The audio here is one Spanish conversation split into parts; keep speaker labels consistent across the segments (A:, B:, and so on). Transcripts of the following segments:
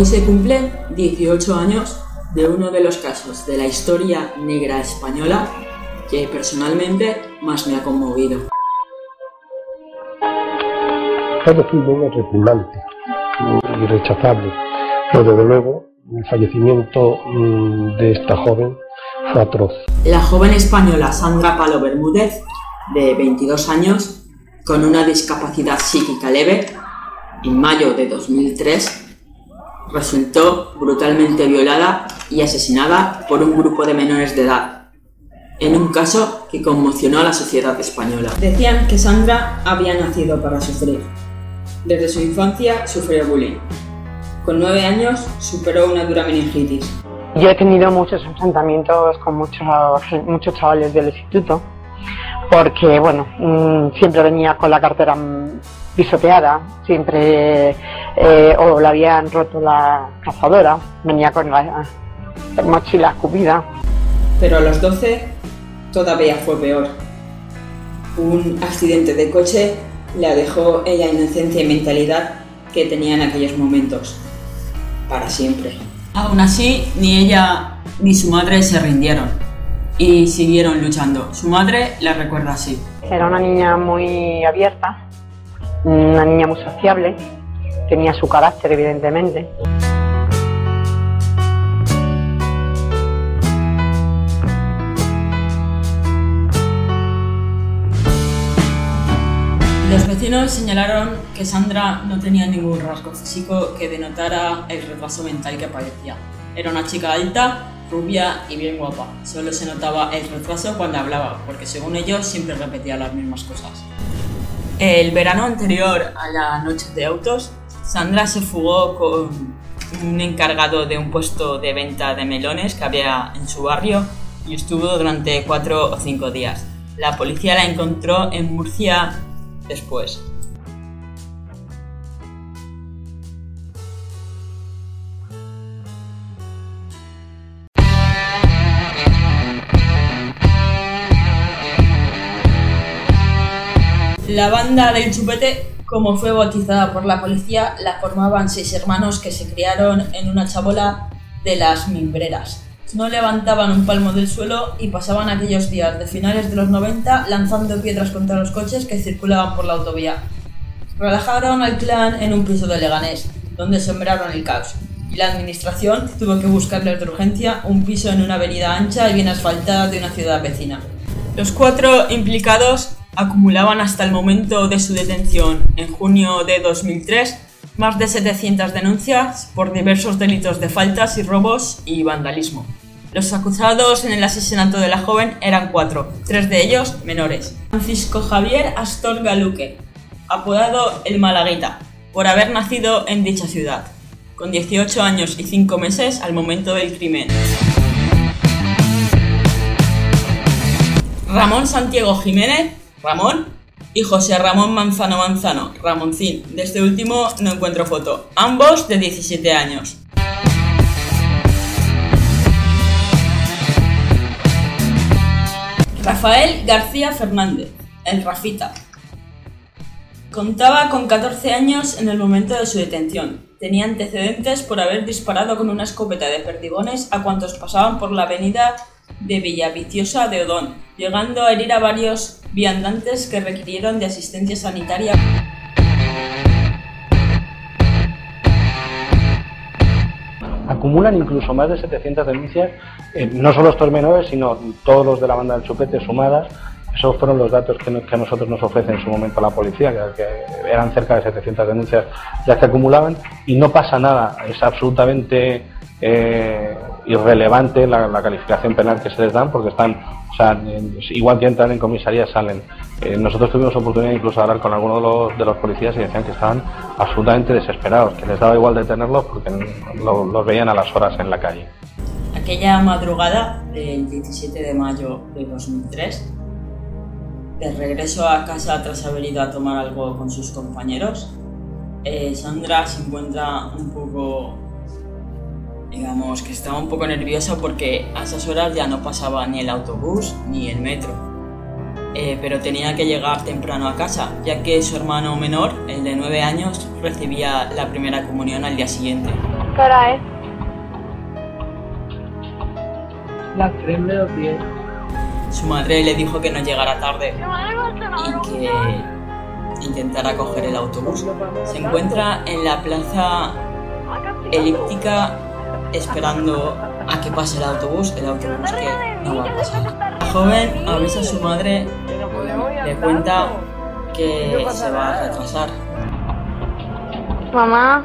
A: Hoy se cumplen 18 años de uno de los casos de la historia negra española que personalmente más me ha conmovido.
B: Ha sido repugnante y rechazable, pero desde luego el fallecimiento mm, de esta joven fue atroz.
A: La joven española Sandra Palo Bermúdez, de 22 años, con una discapacidad psíquica leve, en mayo de 2003, resultó brutalmente violada y asesinada por un grupo de menores de edad, en un caso que conmocionó a la sociedad española. Decían que Sandra había nacido para sufrir. Desde su infancia sufrió bullying. Con nueve años superó una dura meningitis.
C: Yo he tenido muchos enfrentamientos con muchos, muchos chavales del instituto, porque bueno, mm, siempre venía con la cartera pisoteada, siempre eh, o le habían roto la cazadora, venía con la, mochila escupida.
A: Pero a los 12 todavía fue peor. Un accidente de coche le dejó ella inocencia y mentalidad que tenía en aquellos momentos, para siempre. Aún así, ni ella ni su madre se rindieron y siguieron luchando. Su madre la recuerda así.
C: Era una niña muy abierta, una niña muy sociable, tenía su carácter evidentemente.
A: Los vecinos señalaron que Sandra no tenía ningún rasgo físico que denotara el retraso mental que padecía. Era una chica alta, rubia y bien guapa. Solo se notaba el retraso cuando hablaba, porque según ellos siempre repetía las mismas cosas. El verano anterior a la noche de autos, Sandra se fugó con un encargado de un puesto de venta de melones que había en su barrio y estuvo durante cuatro o cinco días. La policía la encontró en Murcia después. La banda del chupete, como fue bautizada por la policía, la formaban seis hermanos que se criaron en una chabola de las mimbreras. No levantaban un palmo del suelo y pasaban aquellos días de finales de los 90 lanzando piedras contra los coches que circulaban por la autovía. Relajaron al clan en un piso de Leganés, donde sembraron el caos, y la administración tuvo que buscarles de urgencia un piso en una avenida ancha y bien asfaltada de una ciudad vecina. Los cuatro implicados acumulaban hasta el momento de su detención en junio de 2003 más de 700 denuncias por diversos delitos de faltas y robos y vandalismo. Los acusados en el asesinato de la joven eran cuatro, tres de ellos menores. Francisco Javier Astor Galuque, apodado El Malaguita, por haber nacido en dicha ciudad, con 18 años y 5 meses al momento del crimen. Ramón Santiago Jiménez, Ramón y José Ramón Manzano Manzano, Ramoncín. De este último no encuentro foto. Ambos de 17 años. Rafael García Fernández, el Rafita. Contaba con 14 años en el momento de su detención. Tenía antecedentes por haber disparado con una escopeta de perdigones a cuantos pasaban por la avenida de Villaviciosa de Odón, llegando a herir a varios viandantes que requirieron de asistencia sanitaria.
B: Acumulan incluso más de 700 denuncias, eh, no solo estos menores, sino todos los de la banda del chupete sumadas. Esos fueron los datos que, a nosotros nos ofrece en su momento la policía, que, eran cerca de 700 denuncias ya que acumulaban, y no pasa nada, es absolutamente eh, irrelevante la, calificación penal que se les dan porque están, o sea, igual que entran en comisaría salen. Eh, nosotros tuvimos oportunidad incluso de hablar con algunos de los, de los policías y decían que estaban absolutamente desesperados, que les daba igual detenerlos porque los veían a las horas en la calle.
A: Aquella madrugada del 17 de mayo de 2003, de regreso a casa tras haber ido a tomar algo con sus compañeros, eh, Sandra se encuentra un poco digamos que estaba un poco nerviosa porque a esas horas ya no pasaba ni el autobús ni el metro. Eh, pero tenía que llegar temprano a casa, ya que su hermano menor, el de 9 años, recibía la primera comunión al día siguiente.
D: ¿Qué hora es?
E: Las 3 menos 10.
A: Su madre le dijo que no llegara tarde y que intentara coger el autobús. Se encuentra en la plaza elíptica esperando a que pase el autobús, el autobús que no va a pasar. La joven avisa a su madre, le cuenta que se va a retrasar.
D: Mamá,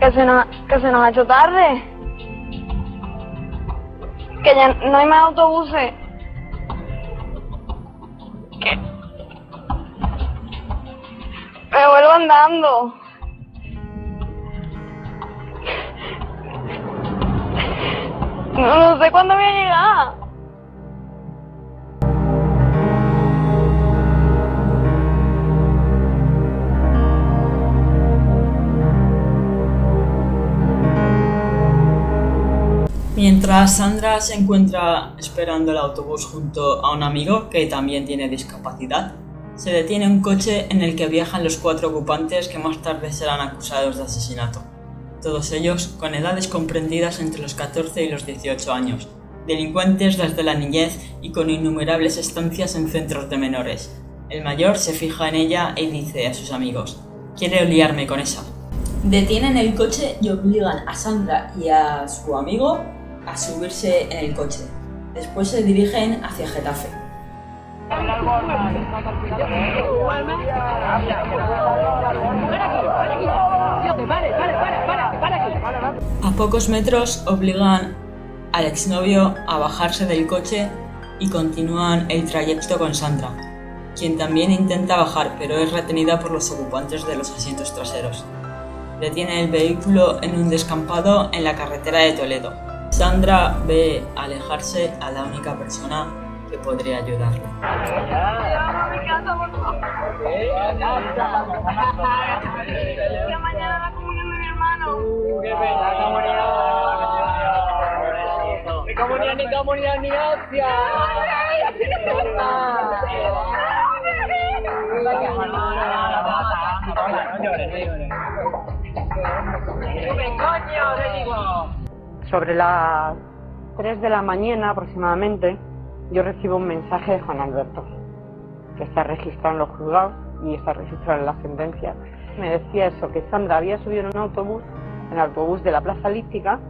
D: que se nos, que se nos ha hecho tarde. Que ya no hay más autobuses. Que me vuelvo andando. No, sé cuándo voy a llegar.
A: Mientras Sandra se encuentra esperando el autobús junto a un amigo que también tiene discapacidad, se detiene un coche en el que viajan los cuatro ocupantes que más tarde serán acusados de asesinato. Todos ellos con edades comprendidas entre los 14 y los 18 años, delincuentes desde la niñez y con innumerables estancias en centros de menores. El mayor se fija en ella y dice a sus amigos, quiere liarme con esa. Detienen el coche y obligan a Sandra y a su amigo a subirse en el coche. Después se dirigen hacia Getafe. Pocos metros obligan al exnovio a bajarse del coche y continúan el trayecto con Sandra, quien también intenta bajar pero es retenida por los ocupantes de los asientos traseros. Detiene el vehículo en un descampado en la carretera de Toledo. Sandra ve alejarse a la única persona que podría ayudarle.
C: Sobre las 3 de la mañana aproximadamente, yo recibo un mensaje de Juan Alberto, que está registrado en los juzgados y está registrado en la sentencia. Me decía eso, que Sandra había subido en un autobús, en el autobús de la Plaza Líptica,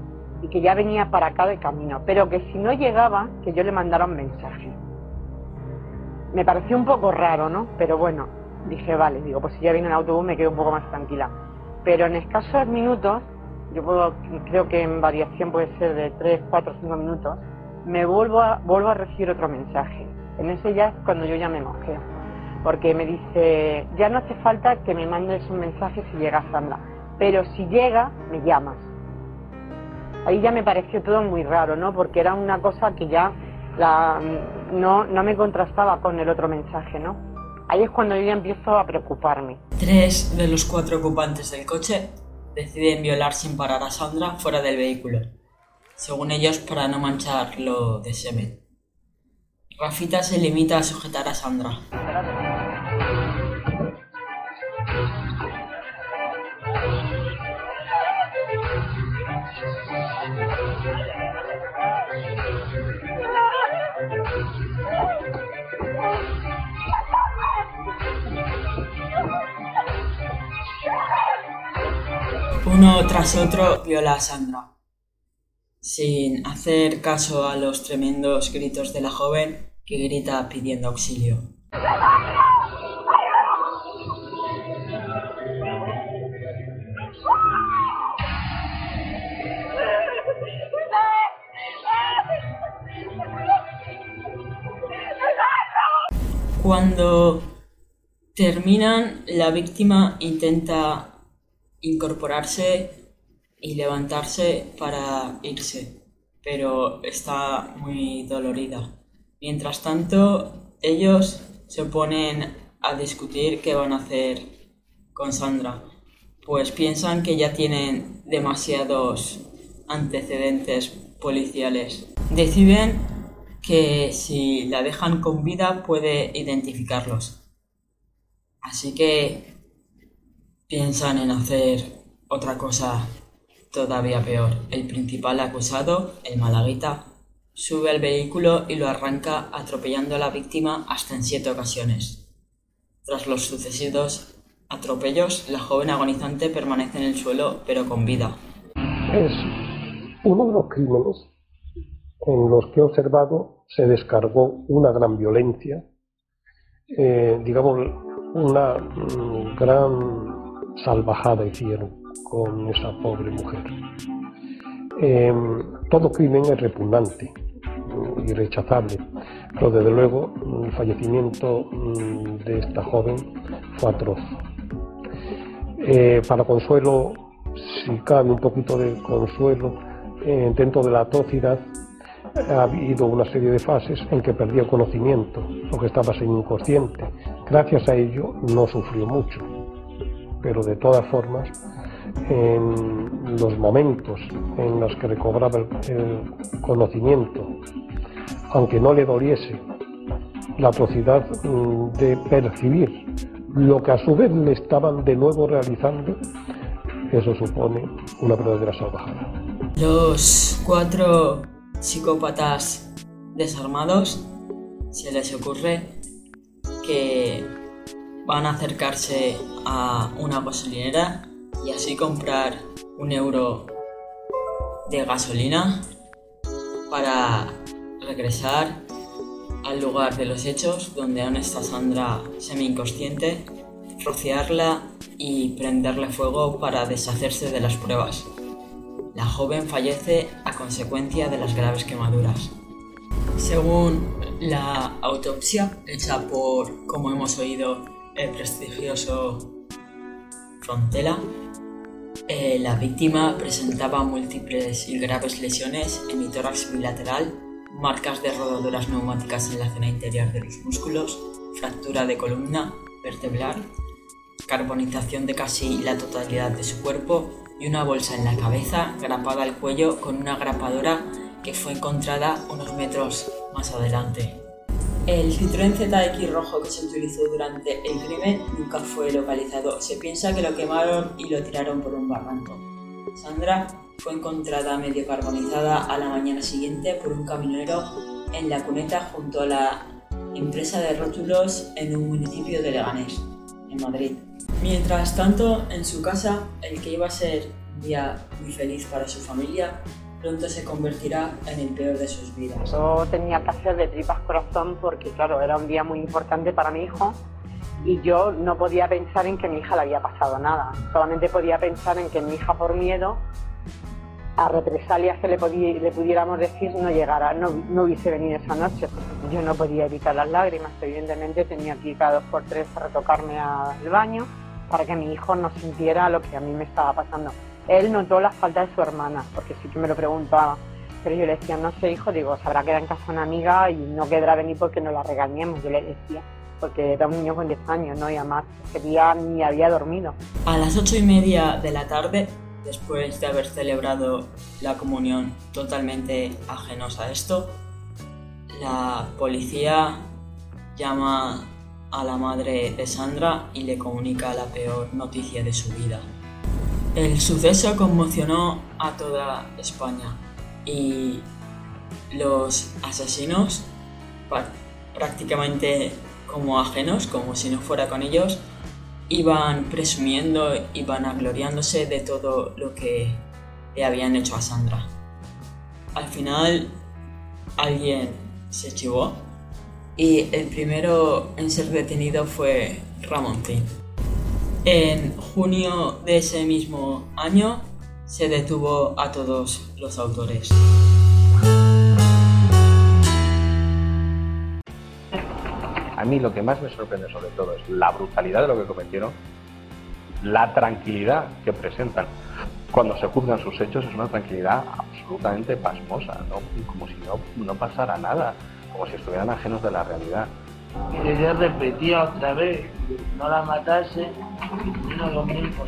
C: y que ya venía para acá de camino, pero que si no llegaba, que yo le mandara un mensaje. Me pareció un poco raro, ¿no? Pero bueno, dije, vale, digo, pues si ya viene el autobús me quedo un poco más tranquila. Pero en escasos minutos, yo puedo, creo que en variación puede ser de 3, 4, 5 minutos, me vuelvo a, vuelvo a recibir otro mensaje. En ese ya es cuando yo ya me mosqueo. Porque me dice, ya no hace falta que me mandes un mensaje si llega Sandra, pero si llega, me llamas. Ahí ya me pareció todo muy raro, ¿no? Porque era una cosa que ya no, no me contrastaba con el otro mensaje, ¿no? Ahí es cuando yo ya empiezo a preocuparme.
A: Tres de los cuatro ocupantes del coche deciden violar sin parar a Sandra fuera del vehículo, según ellos para no mancharlo de semen. Rafita se limita a sujetar a Sandra. Uno tras otro viola a Sandra, sin hacer caso a los tremendos gritos de la joven que grita pidiendo auxilio. Cuando terminan, la víctima intenta incorporarse y levantarse para irse, pero está muy dolorida. Mientras tanto, ellos se ponen a discutir qué van a hacer con Sandra, pues piensan que ya tienen demasiados antecedentes policiales. Deciden que si la dejan con vida puede identificarlos. Así que piensan en hacer Otra cosa todavía peor, el principal acusado, el malaguita, sube al vehículo y lo arranca atropellando a la víctima hasta en siete ocasiones. Tras los sucesivos atropellos, la joven agonizante permanece en el suelo pero con vida.
F: Es uno de los crímenes en los que he observado se descargó una gran violencia, eh, digamos, una mm, gran salvajada hicieron con esa pobre mujer. Em, todo crimen es repugnante y rechazable, pero desde luego el fallecimiento mm, de esta joven fue atroz. Eh, para consuelo, si cabe un poquito de consuelo, dentro de la atrocidad ha habido una serie de fases en que perdió conocimiento, o que estaba sin inconsciente. Gracias a ello no sufrió mucho, pero de todas formas, en los momentos en los que recobraba el, conocimiento, aunque no le doliese la atrocidad mm, de percibir lo que a su vez le estaban de nuevo realizando, eso supone una verdadera salvajada.
A: Los cuatro psicópatas desarmados se les ocurre que van a acercarse a una gasolinera y así comprar un euro de gasolina para regresar al lugar de los hechos donde aún está Sandra semi inconsciente, rociarla y prenderle fuego para deshacerse de las pruebas. La joven fallece a consecuencia de las graves quemaduras. Según la autopsia hecha por, como hemos oído, el prestigioso Frontela, eh, la víctima presentaba múltiples y graves lesiones en el tórax bilateral marcas de rodaduras neumáticas en la zona interior de los músculos, fractura de columna vertebral, carbonización de casi la totalidad de su cuerpo y una bolsa en la cabeza grapada al cuello con una grapadora que fue encontrada unos metros más adelante. El Citroën ZX rojo que se utilizó durante el crimen nunca fue localizado. Se piensa que lo quemaron y lo tiraron por un barranco. Sandra fue encontrada medio carbonizada a la mañana siguiente por un camionero en la cuneta junto a la empresa de rótulos en un municipio de Leganés, en Madrid. Mientras tanto, en su casa, el que iba a ser un día muy feliz para su familia, pronto se convertirá en el peor de sus vidas.
C: Yo tenía hacer de tripas corazón porque, claro, era un día muy importante para mi hijo y yo no podía pensar en que mi hija le había pasado nada. Solamente podía pensar en que mi hija, por miedo, a represalias que le, le pudiéramos decir no llegara, no, no, hubiese venido esa noche. Yo no podía evitar las lágrimas, evidentemente tenía que ir cada dos por tres a retocarme al baño para que mi hijo no sintiera lo que a mí me estaba pasando. Él notó la falta de su hermana, porque sí que me lo preguntaba, pero yo le decía, no sé hijo, digo, sabrá que era en casa una amiga y no quedará venir porque no la regañemos, yo le decía porque era un niño con 10 años, ¿no? Y además ese día ni había dormido.
A: A las ocho y media de la tarde después de haber celebrado la comunión totalmente ajenos a esto, la policía llama a la madre de Sandra y le comunica la peor noticia de su vida. El suceso conmocionó a toda España y los asesinos, prácticamente como ajenos, como si no fuera con ellos, iban presumiendo, iban agloriándose de todo lo que le habían hecho a Sandra. Al final, alguien se chivó y el primero en ser detenido fue Ramontín. En junio de ese mismo año se detuvo a todos los autores.
B: A mí lo que más me sorprende sobre todo es la brutalidad de lo que cometieron, la tranquilidad que presentan. Cuando se juzgan sus hechos es una tranquilidad absolutamente pasmosa, como si no, no pasara nada, como si estuvieran ajenos de la realidad.
G: Ella repetía otra vez, no la matase, no lo mismo,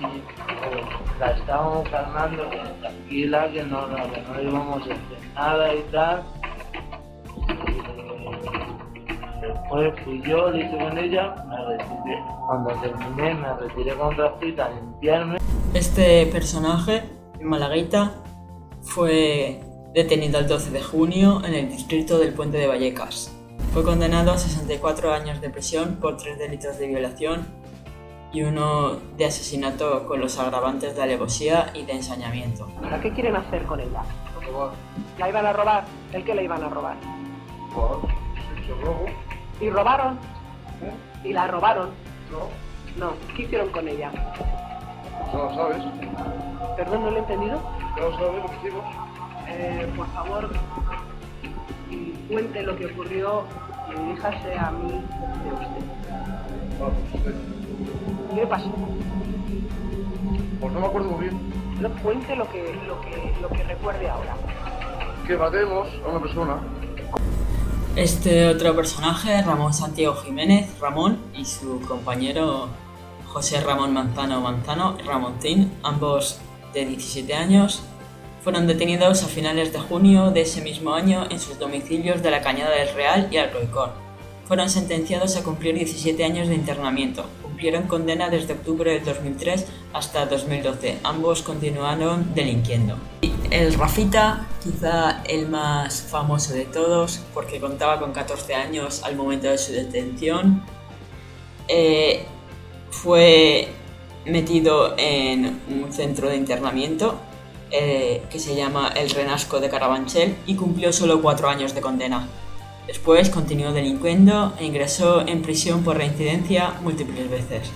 G: Y la estábamos calmando, tranquila, que no, que no íbamos a hacer nada y tal. Después fui yo, lo hice con ella, me retiré. Cuando terminé, me retiré con Rafita a limpiarme.
A: Este personaje, Malaguita, fue detenido el 12 de junio en el distrito del Puente de Vallecas. Fue condenado a 64 años de prisión por tres delitos de violación y uno de asesinato con los agravantes de alevosía y de ensañamiento.
H: ¿Para qué quieren hacer con ella? ¿La iban a robar? ¿El qué le iban a robar? ¿Y robaron? ¿Y la robaron? No. No. ¿Qué hicieron con ella?
I: No lo sabes.
H: ¿Perdón, no lo he entendido?
I: No lo sabes lo que hicimos.
H: Eh, por favor, cuente lo que ocurrió y diríjase a mí de
I: usted.
H: ¿Qué pasó?
I: Pues no me acuerdo muy bien.
H: No, cuente lo que, lo que, lo que recuerde ahora.
I: Que matemos a una persona.
A: Este otro personaje, Ramón Santiago Jiménez, Ramón, y su compañero José Ramón Manzano Manzano, Ramontín, ambos de 17 años, fueron detenidos a finales de junio de ese mismo año en sus domicilios de la Cañada del Real y Alcoicón. Fueron sentenciados a cumplir 17 años de internamiento. Cumplieron condena desde octubre del 2003 hasta 2012. Ambos continuaron delinquiendo. El Rafita, quizá el más famoso de todos, porque contaba con 14 años al momento de su detención, eh, fue metido en un centro de internamiento eh, que se llama el Renasco de Carabanchel y cumplió solo cuatro años de condena. Después continuó delinquiendo e ingresó en prisión por reincidencia múltiples veces.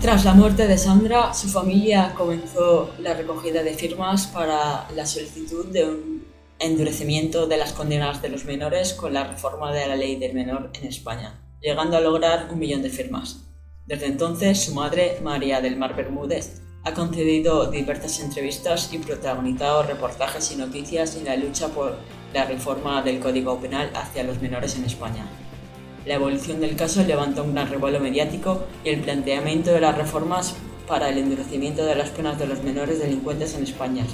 A: Tras la muerte de Sandra, su familia comenzó la recogida de firmas para la solicitud de un endurecimiento de las condenas de los menores con la reforma de la ley del menor en España, llegando a lograr un millón de firmas. Desde entonces, su madre, María del Mar Bermúdez, ha concedido diversas entrevistas y protagonizado reportajes y noticias en la lucha por la reforma del Código Penal hacia los menores en España. La evolución del caso levantó un gran revuelo mediático y el planteamiento de las reformas para el endurecimiento de las penas de los menores delincuentes en España.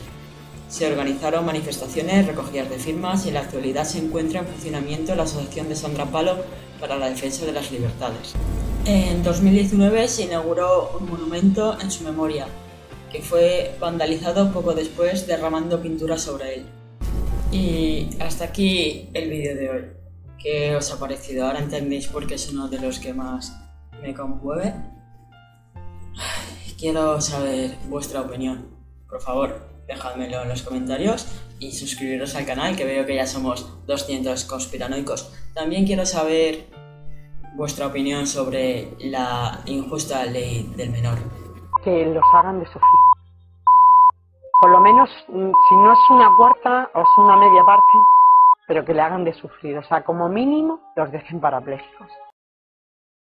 A: Se organizaron manifestaciones, recogidas de firmas y en la actualidad se encuentra en funcionamiento la Asociación de Sandra Palo para la Defensa de las Libertades. En 2019 se inauguró un monumento en su memoria, que fue vandalizado poco después derramando pintura sobre él. Y hasta aquí el vídeo de hoy. ¿Qué os ha parecido? Ahora entendéis por qué es uno de los que más me conmueve. Quiero saber vuestra opinión. Por favor, dejádmelo en los comentarios y suscribiros al canal que veo que ya somos 200 conspiranoicos. También quiero saber vuestra opinión sobre la injusta ley del menor.
C: Que los hagan de sufrir. Por lo menos, mm, si no es una cuarta o es una media parte, pero que le hagan de sufrir. O sea, como mínimo los dejen parapléjicos.